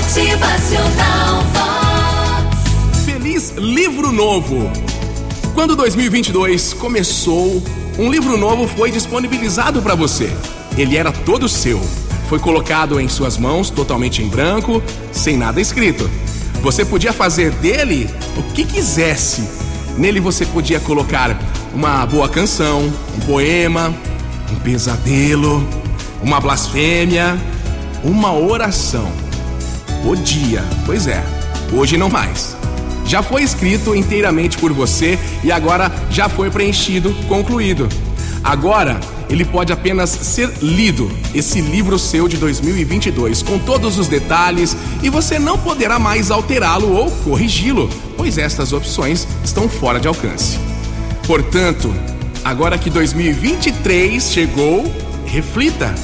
Motivacional Vox. Feliz Livro Novo. Quando 2022 começou, um livro novo foi disponibilizado para você. Ele era todo seu. Foi colocado em suas mãos, totalmente em branco, sem nada escrito. Você podia fazer dele o que quisesse. Nele você podia colocar uma boa canção, um poema, um pesadelo, uma blasfêmia, uma oração. Podia, pois é, hoje não mais. Já foi escrito inteiramente por você e agora já foi preenchido, concluído. Agora ele pode apenas ser lido, esse livro seu de 2022, com todos os detalhes, e você não poderá mais alterá-lo ou corrigi-lo, pois estas opções estão fora de alcance. Portanto, agora que 2023 chegou, reflita.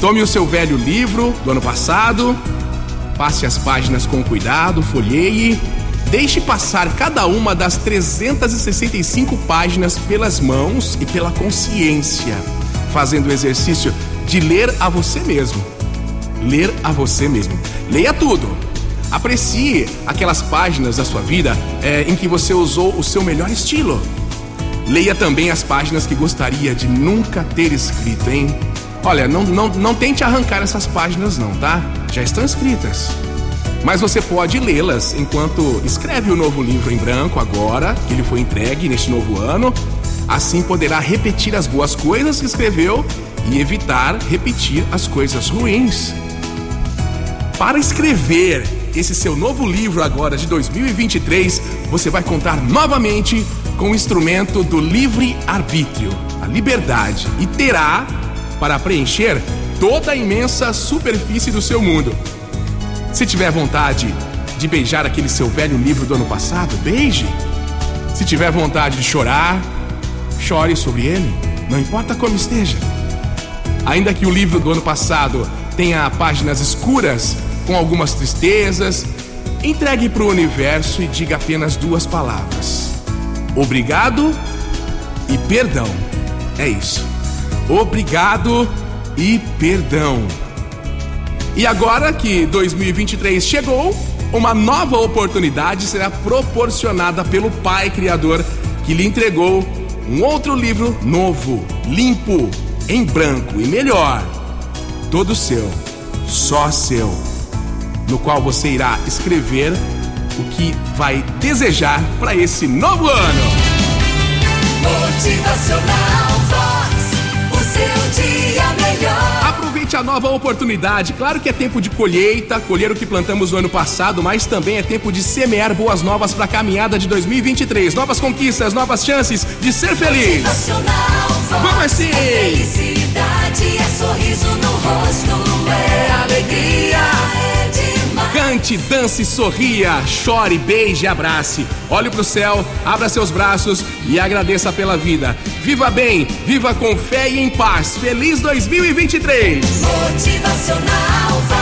Tome o seu velho livro do ano passado, passe as páginas com cuidado, folheie Deixe passar cada uma das 365 páginas pelas mãos e pela consciência, fazendo o exercício de ler a você mesmo. Ler a você mesmo. Leia tudo. Aprecie aquelas páginas da sua vida é, em que você usou o seu melhor estilo. Leia também as páginas que gostaria de nunca ter escrito, hein? Olha, não, não, não tente arrancar essas páginas, não, tá? Já estão escritas mas você pode lê-las enquanto escreve o novo livro em branco agora, que ele foi entregue neste novo ano. Assim poderá repetir as boas coisas que escreveu e evitar repetir as coisas ruins. Para escrever esse seu novo livro agora de 2023, você vai contar novamente com o instrumento do livre arbítrio, a liberdade, e terá para preencher toda a imensa superfície do seu mundo. Se tiver vontade de beijar aquele seu velho livro do ano passado, beije. Se tiver vontade de chorar, chore sobre ele, não importa como esteja. Ainda que o livro do ano passado tenha páginas escuras, com algumas tristezas, entregue para o universo e diga apenas duas palavras: obrigado e perdão. É isso. Obrigado e perdão. E agora que 2023 chegou, uma nova oportunidade será proporcionada pelo Pai Criador que lhe entregou um outro livro novo, limpo, em branco e melhor, todo seu, só seu, no qual você irá escrever o que vai desejar para esse novo ano. Motivacional a nova oportunidade. Claro que é tempo de colheita, colher o que plantamos no ano passado, mas também é tempo de semear boas novas para a caminhada de 2023. Novas conquistas, novas chances de ser feliz. Vamos assim! Cante, dance, sorria, chore, beije, abrace. Olhe para o céu, abra seus braços e agradeça pela vida. Viva bem, viva com fé e em paz. Feliz 2023! Motivacional.